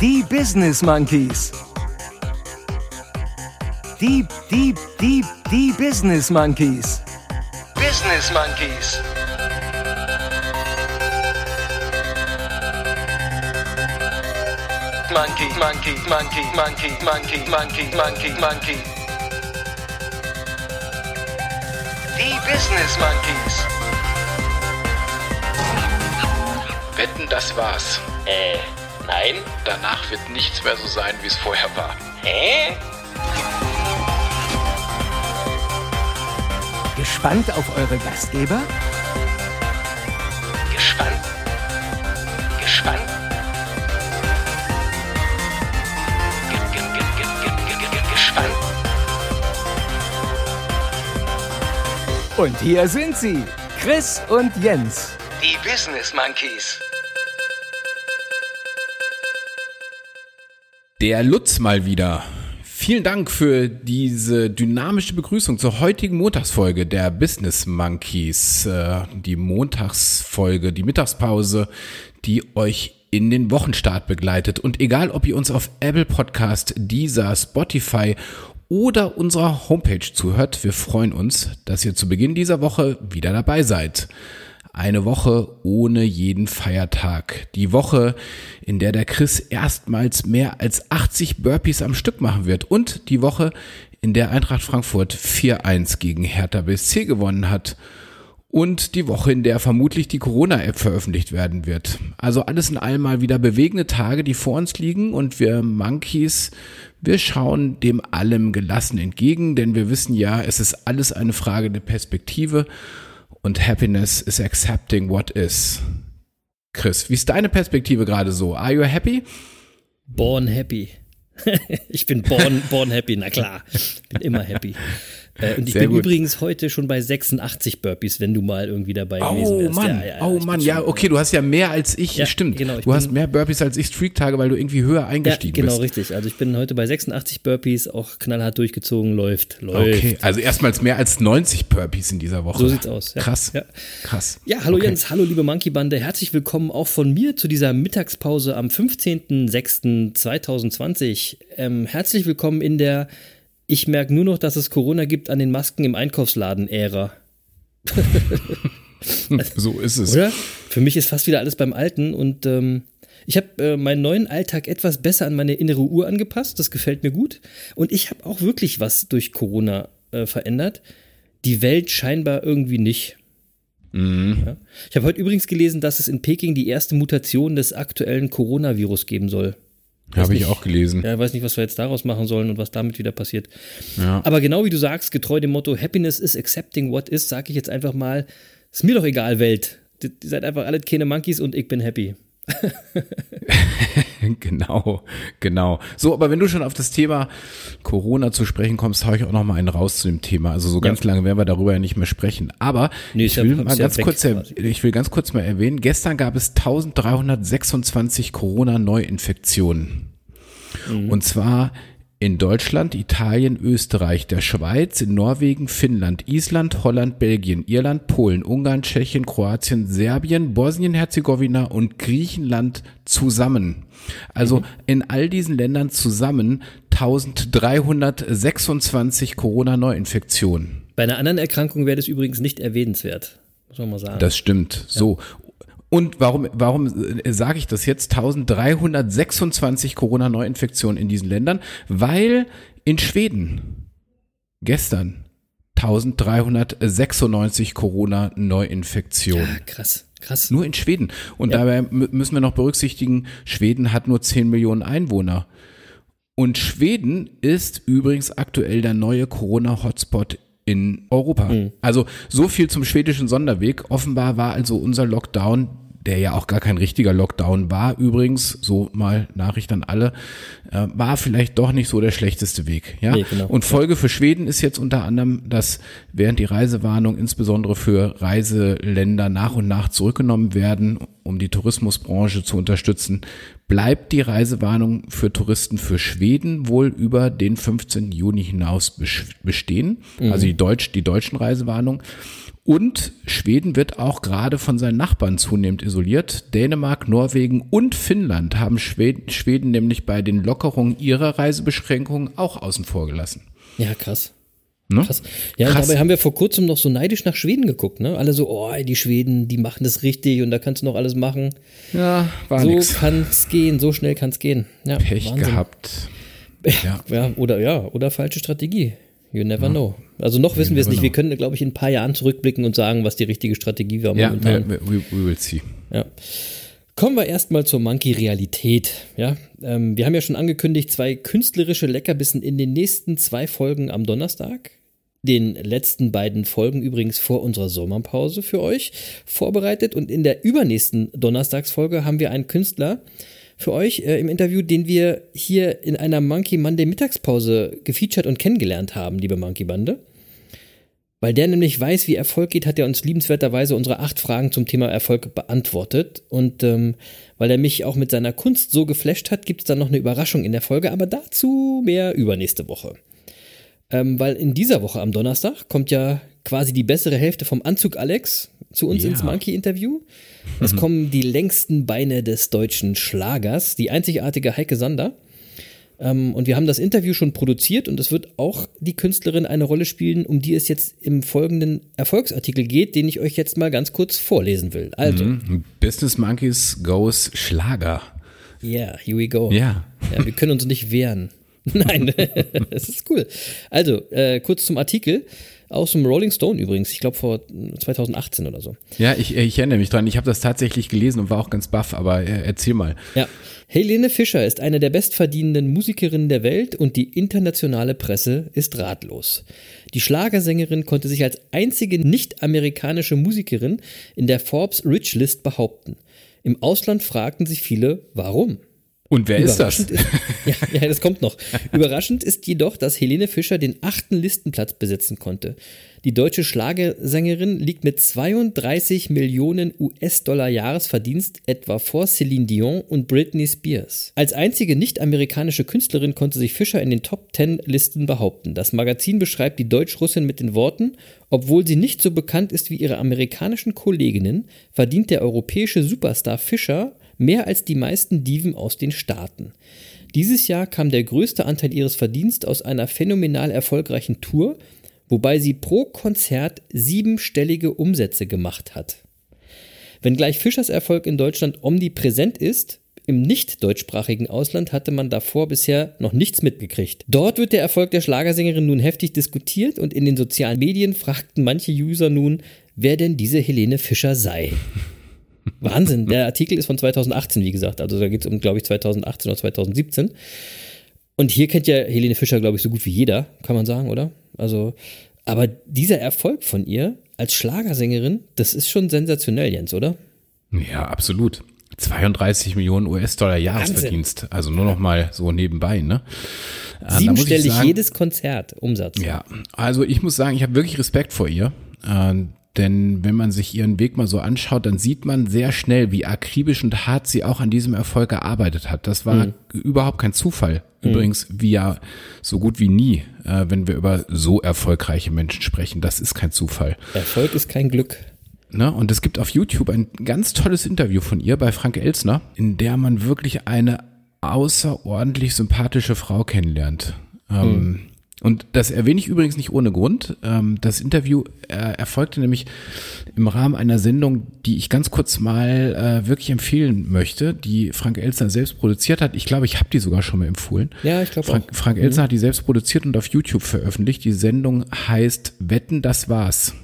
Die Business Monkeys. Die, die, die, die Business Monkeys. Business Monkeys. Monkey, monkey, monkey, monkey, monkey, monkey, monkey, monkey. Business Monkeys. Wetten, das war's. Äh, nein? Danach wird nichts mehr so sein, wie es vorher war. Hä? Gespannt auf eure Gastgeber? Und hier sind sie, Chris und Jens. Die Business Monkeys. Der Lutz mal wieder. Vielen Dank für diese dynamische Begrüßung zur heutigen Montagsfolge der Business Monkeys. Äh, Die Montagsfolge, die Mittagspause, die euch in den Wochenstart begleitet. Und egal, ob ihr uns auf Apple Podcast, Deezer, Spotify oder unserer Homepage zuhört, wir freuen uns, dass ihr zu Beginn dieser Woche wieder dabei seid. Eine Woche ohne jeden Feiertag. Die Woche, in der der Chris erstmals mehr als 80 Burpees am Stück machen wird. Und die Woche, in der Eintracht Frankfurt 4-1 gegen Hertha BSC gewonnen hat. Und die Woche, in der vermutlich die Corona-App veröffentlicht werden wird. Also alles in allem mal wieder bewegende Tage, die vor uns liegen. Und wir Monkeys, wir schauen dem allem gelassen entgegen, denn wir wissen ja, es ist alles eine Frage der Perspektive. Und Happiness is accepting what is. Chris, wie ist deine Perspektive gerade so? Are you happy? Born happy. ich bin born, born happy, na klar. Bin immer happy. Äh, und ich Sehr bin gut. übrigens heute schon bei 86 Burpees, wenn du mal irgendwie dabei gewesen Oh wärst. Mann, Ja, ja, oh Mann, ja, okay, du hast ja mehr als ich, Ja, stimmt. genau, ich du hast mehr Burpees als ich Streak-Tage, weil du irgendwie höher eingestiegen genau, bist. richtig. Also ich bin heute bei 86 Burpees, auch knallhart durchgezogen, läuft, läuft. Okay, also erstmals mehr als 90 Burpees in dieser Woche. So sieht's aus. Krass, Ja. krass. Ja, hallo Okay. Jens, hallo liebe Monkey Bande, herzlich willkommen auch von mir zu dieser Mittagspause am 15.06.2020. Ähm, herzlich willkommen in der Ich merke nur noch, dass es Corona gibt an den Masken im Einkaufsladen-Ära. So ist es. Oder? Für mich ist fast wieder alles beim Alten und ähm, ich habe äh, meinen neuen Alltag etwas besser an meine innere Uhr angepasst. Das gefällt mir gut. Und ich habe auch wirklich was durch Corona äh, verändert. Die Welt scheinbar irgendwie nicht. Ja. Ich habe heute übrigens gelesen, dass es in Peking die erste Mutation des aktuellen Coronavirus geben soll. Habe ich auch gelesen. Ja, weiß nicht, was wir jetzt daraus machen sollen und was damit wieder passiert. Ja. Aber genau wie du sagst, getreu dem Motto Happiness is accepting what is, sage ich jetzt einfach mal, ist mir doch egal, Welt. Ihr seid einfach alle keine Monkeys und ich bin happy. Genau, genau. So, aber wenn du schon auf das Thema Corona zu sprechen kommst, hau ich auch noch mal einen raus zu dem Thema. Also so ganz lange werden wir darüber ja nicht mehr sprechen. Aber Nee, ich ja- will mal ja ganz kurz, ich will ganz kurz mal erwähnen, gestern gab es 1326 Corona-Neuinfektionen. Mhm. Und zwar in Deutschland, Italien, Österreich, der Schweiz, in Norwegen, Finnland, Island, Holland, Belgien, Irland, Polen, Ungarn, Tschechien, Kroatien, Serbien, Bosnien-Herzegowina und Griechenland zusammen. Also Mhm. in all diesen Ländern zusammen 1326 Corona-Neuinfektionen. Bei einer anderen Erkrankung wäre das übrigens nicht erwähnenswert. Muss man mal sagen. Das stimmt. So. Und warum, warum äh, sage ich das jetzt? 1326 Corona-Neuinfektionen in diesen Ländern, weil in Schweden gestern 1396 Corona-Neuinfektionen. ah, krass, krass. Nur in Schweden. Und dabei mü- müssen wir noch berücksichtigen, Schweden hat nur 10 Millionen Einwohner. Und Schweden ist übrigens aktuell der neue Corona-Hotspot in Europa. Also so viel zum schwedischen Sonderweg. Offenbar war also unser Lockdown, der ja auch gar kein richtiger Lockdown war, übrigens, so mal Nachricht an alle, äh, war vielleicht doch nicht so der schlechteste Weg. Ja? Nee, genau. Und Folge für Schweden ist jetzt unter anderem, dass während die Reisewarnung insbesondere für Reiseländer nach und nach zurückgenommen werden um die Tourismusbranche zu unterstützen, bleibt die Reisewarnung für Touristen für Schweden wohl über den 15. Juni hinaus bestehen. Mhm. Also die, Deutsch, die deutschen Reisewarnungen. Und Schweden wird auch gerade von seinen Nachbarn zunehmend isoliert. Dänemark, Norwegen und Finnland haben Schweden, Schweden nämlich bei den Lockerungen ihrer Reisebeschränkungen auch außen vor gelassen. Ja, krass. Ne? Krass. Ja, Krass. dabei haben wir vor kurzem noch so neidisch nach Schweden geguckt, ne? Alle so, oh, die Schweden, die machen das richtig und da kannst du noch alles machen. Ja, war So nix. kann's gehen, so schnell kann's gehen. Ja, Pech Wahnsinn. gehabt. Ja. ja, oder ja, oder falsche Strategie. You never ja. know. Also noch wissen wir es nicht. Know. Wir können, glaube ich, in ein paar Jahren zurückblicken und sagen, was die richtige Strategie war ja, momentan. Ja, we, we will see. Ja. Kommen wir erstmal zur Monkey-Realität. Ja, ähm, wir haben ja schon angekündigt, zwei künstlerische Leckerbissen in den nächsten zwei Folgen am Donnerstag den letzten beiden Folgen übrigens vor unserer Sommerpause für euch vorbereitet. Und in der übernächsten Donnerstagsfolge haben wir einen Künstler für euch äh, im Interview, den wir hier in einer Monkey Monday Mittagspause gefeatured und kennengelernt haben, liebe Monkey Bande. Weil der nämlich weiß, wie Erfolg geht, hat er uns liebenswerterweise unsere acht Fragen zum Thema Erfolg beantwortet. Und ähm, weil er mich auch mit seiner Kunst so geflasht hat, gibt es dann noch eine Überraschung in der Folge, aber dazu mehr übernächste Woche. Ähm, weil in dieser Woche am Donnerstag kommt ja quasi die bessere Hälfte vom Anzug Alex zu uns ja. ins Monkey-Interview. Es mhm. kommen die längsten Beine des deutschen Schlagers, die einzigartige Heike Sander. Ähm, und wir haben das Interview schon produziert und es wird auch die Künstlerin eine Rolle spielen, um die es jetzt im folgenden Erfolgsartikel geht, den ich euch jetzt mal ganz kurz vorlesen will. Also. Mhm. Business Monkeys goes Schlager. Yeah, here we go. Ja. ja wir können uns nicht wehren. Nein, es ist cool. Also, äh, kurz zum Artikel. Aus dem Rolling Stone übrigens, ich glaube vor 2018 oder so. Ja, ich, ich erinnere mich dran. Ich habe das tatsächlich gelesen und war auch ganz baff, aber äh, erzähl mal. Ja. Helene Fischer ist eine der bestverdienenden Musikerinnen der Welt und die internationale Presse ist ratlos. Die Schlagersängerin konnte sich als einzige nicht-amerikanische Musikerin in der Forbes Rich List behaupten. Im Ausland fragten sich viele, warum? Und wer ist das? Ist, ja, ja, das kommt noch. Überraschend ist jedoch, dass Helene Fischer den achten Listenplatz besetzen konnte. Die deutsche Schlagersängerin liegt mit 32 Millionen US-Dollar Jahresverdienst etwa vor Celine Dion und Britney Spears. Als einzige nicht-amerikanische Künstlerin konnte sich Fischer in den Top 10 Listen behaupten. Das Magazin beschreibt die Deutsch-Russin mit den Worten, obwohl sie nicht so bekannt ist wie ihre amerikanischen Kolleginnen, verdient der europäische Superstar Fischer mehr als die meisten Diven aus den Staaten. Dieses Jahr kam der größte Anteil ihres Verdienstes aus einer phänomenal erfolgreichen Tour, wobei sie pro Konzert siebenstellige Umsätze gemacht hat. Wenngleich Fischers Erfolg in Deutschland omnipräsent ist, im nicht deutschsprachigen Ausland hatte man davor bisher noch nichts mitgekriegt. Dort wird der Erfolg der Schlagersängerin nun heftig diskutiert und in den sozialen Medien fragten manche User nun, wer denn diese Helene Fischer sei. Wahnsinn. Der Artikel ist von 2018, wie gesagt. Also da geht es um, glaube ich, 2018 oder 2017. Und hier kennt ja Helene Fischer, glaube ich, so gut wie jeder, kann man sagen, oder? Also, aber dieser Erfolg von ihr als Schlagersängerin, das ist schon sensationell, Jens, oder? Ja, absolut. 32 Millionen US-Dollar Jahresverdienst. Also nur noch mal so nebenbei, ne? Äh, Siebenstellig jedes Konzert Umsatz. Ja, also ich muss sagen, ich habe wirklich Respekt vor ihr. Denn wenn man sich ihren Weg mal so anschaut, dann sieht man sehr schnell, wie akribisch und hart sie auch an diesem Erfolg gearbeitet hat. Das war mhm. überhaupt kein Zufall. Mhm. Übrigens, wie ja so gut wie nie, äh, wenn wir über so erfolgreiche Menschen sprechen. Das ist kein Zufall. Erfolg ist kein Glück. Ne? Und es gibt auf YouTube ein ganz tolles Interview von ihr bei Frank Elsner, in der man wirklich eine außerordentlich sympathische Frau kennenlernt. Ähm, mhm. Und das erwähne ich übrigens nicht ohne Grund. Ähm, das Interview äh, erfolgte nämlich im Rahmen einer Sendung, die ich ganz kurz mal äh, wirklich empfehlen möchte, die Frank Elsner selbst produziert hat. Ich glaube, ich habe die sogar schon mal empfohlen. Ja, ich glaube Frank, auch. Frank Elsner mhm. hat die selbst produziert und auf YouTube veröffentlicht. Die Sendung heißt Wetten, das war's.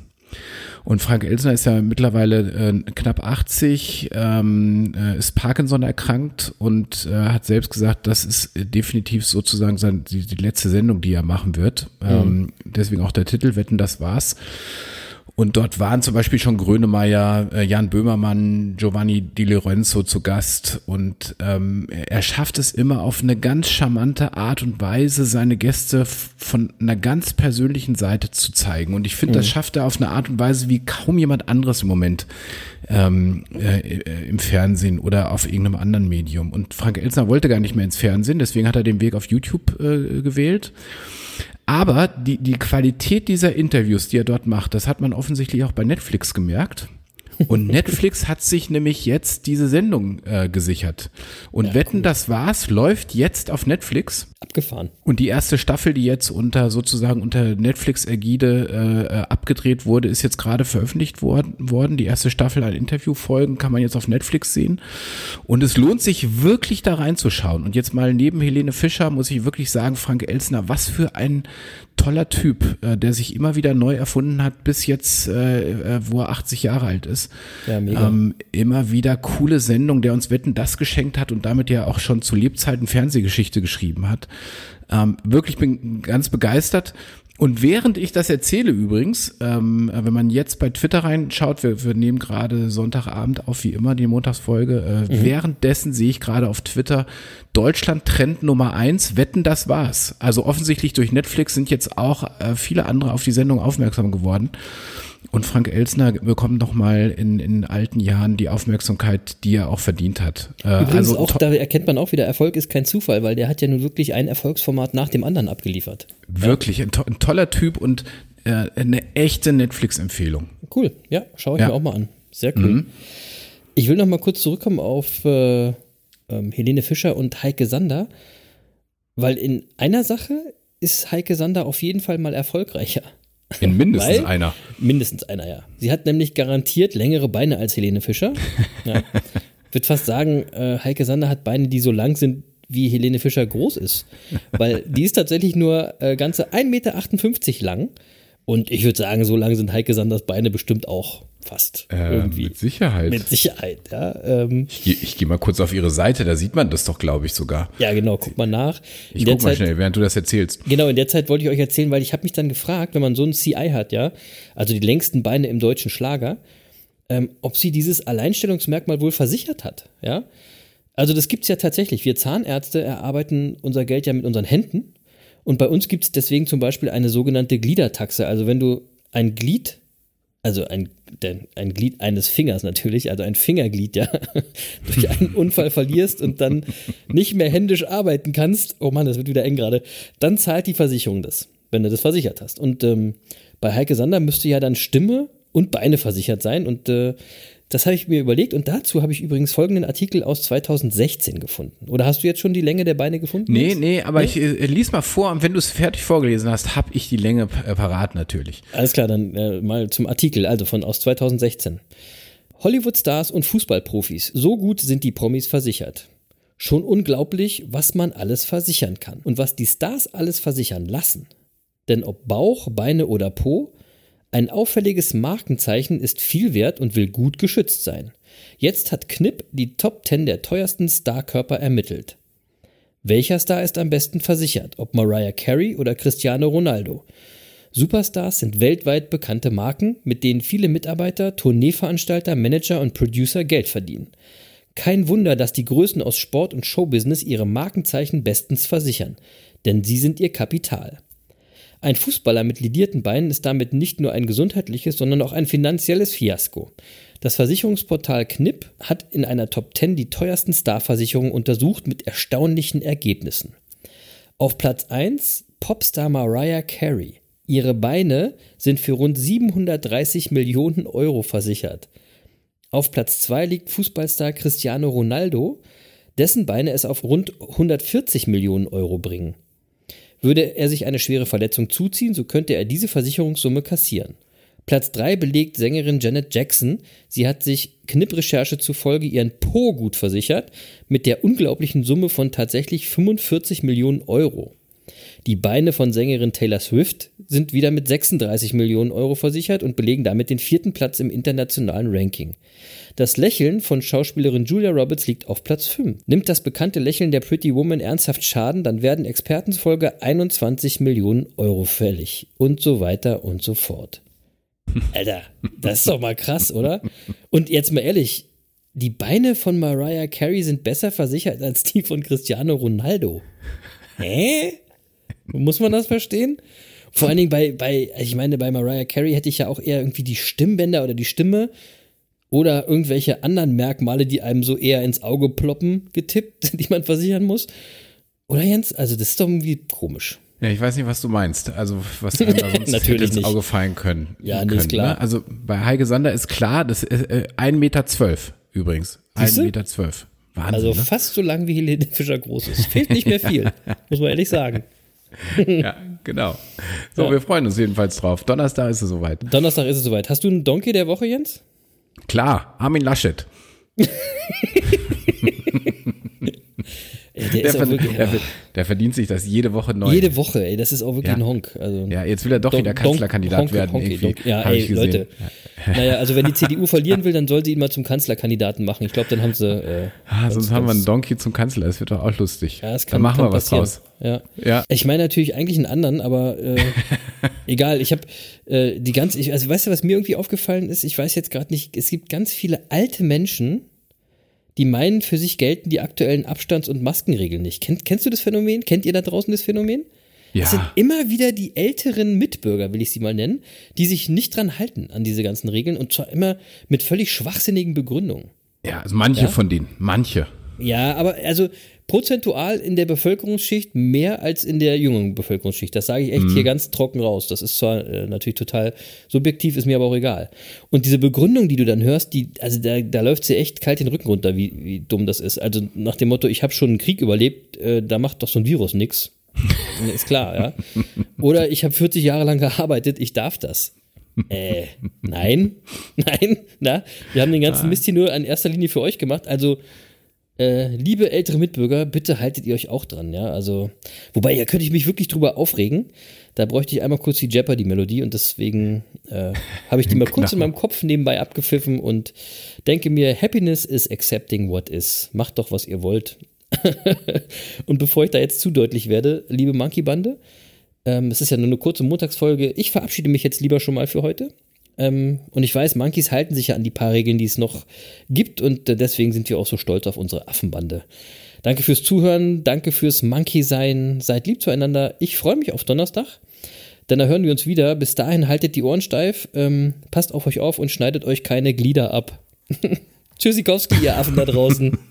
Und Frank Elsner ist ja mittlerweile äh, knapp 80, ähm, äh, ist Parkinson erkrankt und äh, hat selbst gesagt, das ist definitiv sozusagen sein, die, die letzte Sendung, die er machen wird. Mhm. Ähm, deswegen auch der Titel, Wetten, das war's. Und dort waren zum Beispiel schon Grönemeyer, äh, Jan Böhmermann, Giovanni Di Lorenzo zu Gast. Und ähm, er schafft es immer auf eine ganz charmante Art und Weise, seine Gäste von einer ganz persönlichen Seite zu zeigen. Und ich finde, mhm. das schafft er auf eine Art und Weise, wie kaum jemand anderes im Moment ähm, äh, äh, im Fernsehen oder auf irgendeinem anderen Medium. Und Frank Elsner wollte gar nicht mehr ins Fernsehen, deswegen hat er den Weg auf YouTube äh, gewählt. Aber die, die Qualität dieser Interviews, die er dort macht, das hat man offensichtlich auch bei Netflix gemerkt. Und Netflix hat sich nämlich jetzt diese Sendung äh, gesichert. Und ja, Wetten, cool. das war's, läuft jetzt auf Netflix. Abgefahren. Und die erste Staffel, die jetzt unter sozusagen unter Netflix-Ägide äh, abgedreht wurde, ist jetzt gerade veröffentlicht worden, worden. Die erste Staffel an Interviewfolgen kann man jetzt auf Netflix sehen. Und es lohnt sich wirklich da reinzuschauen. Und jetzt mal neben Helene Fischer muss ich wirklich sagen, Frank Elsner, was für ein toller Typ, äh, der sich immer wieder neu erfunden hat, bis jetzt, äh, äh wo er 80 Jahre alt ist. Ja, mega. Ähm, immer wieder coole Sendung, der uns Wetten das geschenkt hat und damit ja auch schon zu Lebzeiten Fernsehgeschichte geschrieben hat. Ähm, wirklich bin ganz begeistert. Und während ich das erzähle übrigens, ähm, wenn man jetzt bei Twitter reinschaut, wir, wir nehmen gerade Sonntagabend auf, wie immer, die Montagsfolge, äh, mhm. währenddessen sehe ich gerade auf Twitter Deutschland Trend Nummer eins, wetten, das war's. Also offensichtlich durch Netflix sind jetzt auch äh, viele andere auf die Sendung aufmerksam geworden. Und Frank Elsner bekommt nochmal in, in alten Jahren die Aufmerksamkeit, die er auch verdient hat. Äh, Übrigens also, auch, da erkennt man auch wieder, Erfolg ist kein Zufall, weil der hat ja nun wirklich ein Erfolgsformat nach dem anderen abgeliefert. Wirklich, ein, to ein toller Typ und äh, eine echte Netflix-Empfehlung. Cool, ja, schaue ich ja. mir auch mal an. Sehr cool. Mhm. Ich will noch mal kurz zurückkommen auf äh, ähm, Helene Fischer und Heike Sander, weil in einer Sache ist Heike Sander auf jeden Fall mal erfolgreicher. In mindestens Weil, einer. Mindestens einer, ja. Sie hat nämlich garantiert längere Beine als Helene Fischer. Ja. Ich würde fast sagen, äh, Heike Sander hat Beine, die so lang sind, wie Helene Fischer groß ist. Weil die ist tatsächlich nur äh, ganze 1,58 Meter lang. Und ich würde sagen, so lang sind Heike Sanders Beine bestimmt auch fast. Äh, irgendwie. Mit Sicherheit. Mit Sicherheit, ja. Ähm, ich gehe geh mal kurz auf ihre Seite, da sieht man das doch, glaube ich, sogar. Ja, genau, guck mal nach. Ich guck mal Zeit, schnell, während du das erzählst. Genau, in der Zeit wollte ich euch erzählen, weil ich habe mich dann gefragt, wenn man so ein CI hat, ja, also die längsten Beine im deutschen Schlager, ähm, ob sie dieses Alleinstellungsmerkmal wohl versichert hat, ja. Also das gibt's ja tatsächlich. Wir Zahnärzte erarbeiten unser Geld ja mit unseren Händen. Und bei uns gibt's deswegen zum Beispiel eine sogenannte Gliedertaxe. Also wenn du ein Glied also ein, ein Glied eines Fingers natürlich, also ein Fingerglied, ja, durch einen Unfall verlierst und dann nicht mehr händisch arbeiten kannst, oh Mann, das wird wieder eng gerade, dann zahlt die Versicherung das, wenn du das versichert hast. Und ähm, bei Heike Sander müsste ja dann Stimme und Beine versichert sein und äh, das habe ich mir überlegt und dazu habe ich übrigens folgenden Artikel aus 2016 gefunden. Oder hast du jetzt schon die Länge der Beine gefunden? Nee, jetzt? nee, aber nee? ich äh, lies mal vor und wenn du es fertig vorgelesen hast, habe ich die Länge äh, parat natürlich. Alles klar, dann äh, mal zum Artikel, also von aus 2016. Hollywood-Stars und Fußballprofis, so gut sind die Promis versichert. Schon unglaublich, was man alles versichern kann und was die Stars alles versichern lassen. Denn ob Bauch, Beine oder Po, ein auffälliges Markenzeichen ist viel wert und will gut geschützt sein. Jetzt hat Knipp die Top 10 der teuersten Starkörper ermittelt. Welcher Star ist am besten versichert, ob Mariah Carey oder Cristiano Ronaldo? Superstars sind weltweit bekannte Marken, mit denen viele Mitarbeiter, Tourneeveranstalter, Manager und Producer Geld verdienen. Kein Wunder, dass die Größen aus Sport und Showbusiness ihre Markenzeichen bestens versichern, denn sie sind ihr Kapital. Ein Fußballer mit lidierten Beinen ist damit nicht nur ein gesundheitliches, sondern auch ein finanzielles Fiasko. Das Versicherungsportal Knipp hat in einer Top 10 die teuersten Starversicherungen untersucht mit erstaunlichen Ergebnissen. Auf Platz 1 Popstar Mariah Carey. Ihre Beine sind für rund 730 Millionen Euro versichert. Auf Platz 2 liegt Fußballstar Cristiano Ronaldo, dessen Beine es auf rund 140 Millionen Euro bringen. Würde er sich eine schwere Verletzung zuziehen, so könnte er diese Versicherungssumme kassieren. Platz 3 belegt Sängerin Janet Jackson. Sie hat sich Knipp-Recherche zufolge ihren Po gut versichert, mit der unglaublichen Summe von tatsächlich 45 Millionen Euro. Die Beine von Sängerin Taylor Swift sind wieder mit 36 Millionen Euro versichert und belegen damit den vierten Platz im internationalen Ranking. Das Lächeln von Schauspielerin Julia Roberts liegt auf Platz 5. Nimmt das bekannte Lächeln der Pretty Woman ernsthaft Schaden, dann werden Experten zufolge 21 Millionen Euro fällig. Und so weiter und so fort. Alter, das ist doch mal krass, oder? Und jetzt mal ehrlich, die Beine von Mariah Carey sind besser versichert als die von Cristiano Ronaldo. Hä? Muss man das verstehen? Vor allen Dingen bei, bei, ich meine, bei Mariah Carey hätte ich ja auch eher irgendwie die Stimmbänder oder die Stimme oder irgendwelche anderen Merkmale, die einem so eher ins Auge ploppen, getippt, die man versichern muss. Oder Jens? Also, das ist doch irgendwie komisch. Ja, ich weiß nicht, was du meinst. Also, was einem da sonst Natürlich ins nicht. Auge fallen können. Ja, können, ist klar. Ne? Also, bei Heike Sander ist klar, das ist äh, 1,12 Meter zwölf, übrigens. Siehste? 1,12 Meter. Zwölf. Wahnsinn, Also ne? fast so lang wie Helene Fischer groß ist. Fehlt nicht mehr viel, muss man ehrlich sagen. Ja, genau. So, Ja. wir freuen uns jedenfalls drauf. Donnerstag ist es soweit. Donnerstag ist es soweit. Hast du einen Donkey der Woche, Jens? Klar, Armin Laschet. Ey, der, Der, ist auch ver wirklich, der, ja, der verdient sich das jede Woche neu. jede Woche, ey, das ist auch wirklich Ja. ein Honk. Also, ja, jetzt will er doch Don- wieder Kanzlerkandidat Honke, werden. Honke, irgendwie, Donk- Ja, ey. Leute. Naja, also wenn die CDU verlieren will, dann soll sie ihn mal zum Kanzlerkandidaten machen. Ich glaube, dann haben sie. Äh, Ah, sonst haben wir einen Donkey zum Kanzler. Das wird doch auch lustig. Ja, das Dann kann, machen kann wir was passieren. draus. Ja. Ja. Ich meine natürlich eigentlich einen anderen, aber äh, egal. Ich habe äh, die ganz, ich, also weißt du, was mir irgendwie aufgefallen ist? Ich weiß jetzt gerade nicht. Es gibt ganz viele alte Menschen, die meinen, für sich gelten die aktuellen Abstands- und Maskenregeln nicht. Kennt, kennst du das Phänomen? Kennt ihr da draußen das Phänomen? Es sind Ja, immer wieder die älteren Mitbürger, will ich sie mal nennen, die sich nicht dran halten an diese ganzen Regeln und zwar immer mit völlig schwachsinnigen Begründungen. ja, also manche Ja? von denen. Manche. Ja, aber also prozentual in der Bevölkerungsschicht mehr als in der jungen Bevölkerungsschicht. Das sage ich echt hier ganz trocken raus. Das ist zwar äh, natürlich total subjektiv, ist mir aber auch egal. Und diese Begründung, die du dann hörst, die, also da, da läuft sie echt kalt den Rücken runter, wie, wie dumm das ist. Also nach dem Motto, ich habe schon einen Krieg überlebt, äh, da macht doch so ein Virus nix. ist klar, ja. Oder ich habe 40 Jahre lang gearbeitet, ich darf das. Äh, nein, nein, na, wir haben den ganzen Mist hier nur in erster Linie für euch gemacht. Also, äh, liebe ältere Mitbürger, bitte haltet ihr euch auch dran, ja. Also, wobei, ja, könnte ich mich wirklich drüber aufregen. Da bräuchte ich einmal kurz die Jeopardy-Melodie und deswegen äh, habe ich die mal kurz in meinem Kopf nebenbei abgepfiffen und denke mir, Happiness is accepting what is. Macht doch, was ihr wollt. und bevor ich da jetzt zu deutlich werde, liebe Monkey-Bande, ähm, es ist ja nur eine kurze Montagsfolge. Ich verabschiede mich jetzt lieber schon mal für heute. Ähm, und ich weiß, Monkeys halten sich ja an die paar Regeln, die es noch gibt. Und äh, deswegen sind wir auch so stolz auf unsere Affenbande. Danke fürs Zuhören, danke fürs Monkey-Sein. Seid lieb zueinander. Ich freue mich auf Donnerstag. Denn da hören wir uns wieder. Bis dahin haltet die Ohren steif, ähm, passt auf euch auf und schneidet euch keine Glieder ab. Tschüssikowski, ihr Affen da draußen.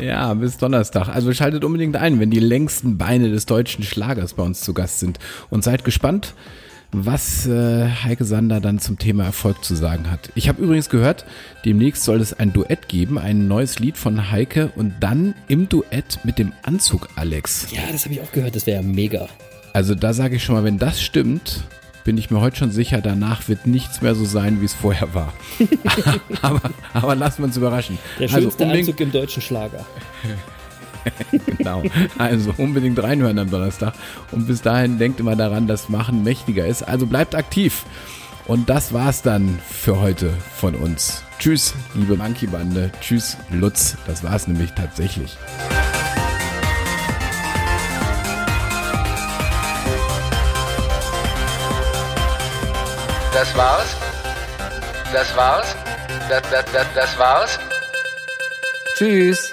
Ja, bis Donnerstag. Also schaltet unbedingt ein, wenn die längsten Beine des deutschen Schlagers bei uns zu Gast sind. Und seid gespannt, was äh, Heike Sander dann zum Thema Erfolg zu sagen hat. Ich habe übrigens gehört, demnächst soll es ein Duett geben, ein neues Lied von Heike und dann im Duett mit dem Anzug Alex. Ja, das habe ich auch gehört. Das wäre ja mega. Also da sage ich schon mal, wenn das stimmt, bin ich mir heute schon sicher, danach wird nichts mehr so sein, wie es vorher war. aber, aber lassen wir uns überraschen. Der also schönste unbedingt, Anzug im deutschen Schlager. genau. Also unbedingt reinhören am Donnerstag. Und bis dahin denkt immer daran, dass Machen mächtiger ist. Also bleibt aktiv. Und das war's dann für heute von uns. Tschüss, liebe Monkey Bande. Tschüss, Lutz. Das war's nämlich tatsächlich. Das war's? Das war's? Das, das, das, das war's? Tschüss.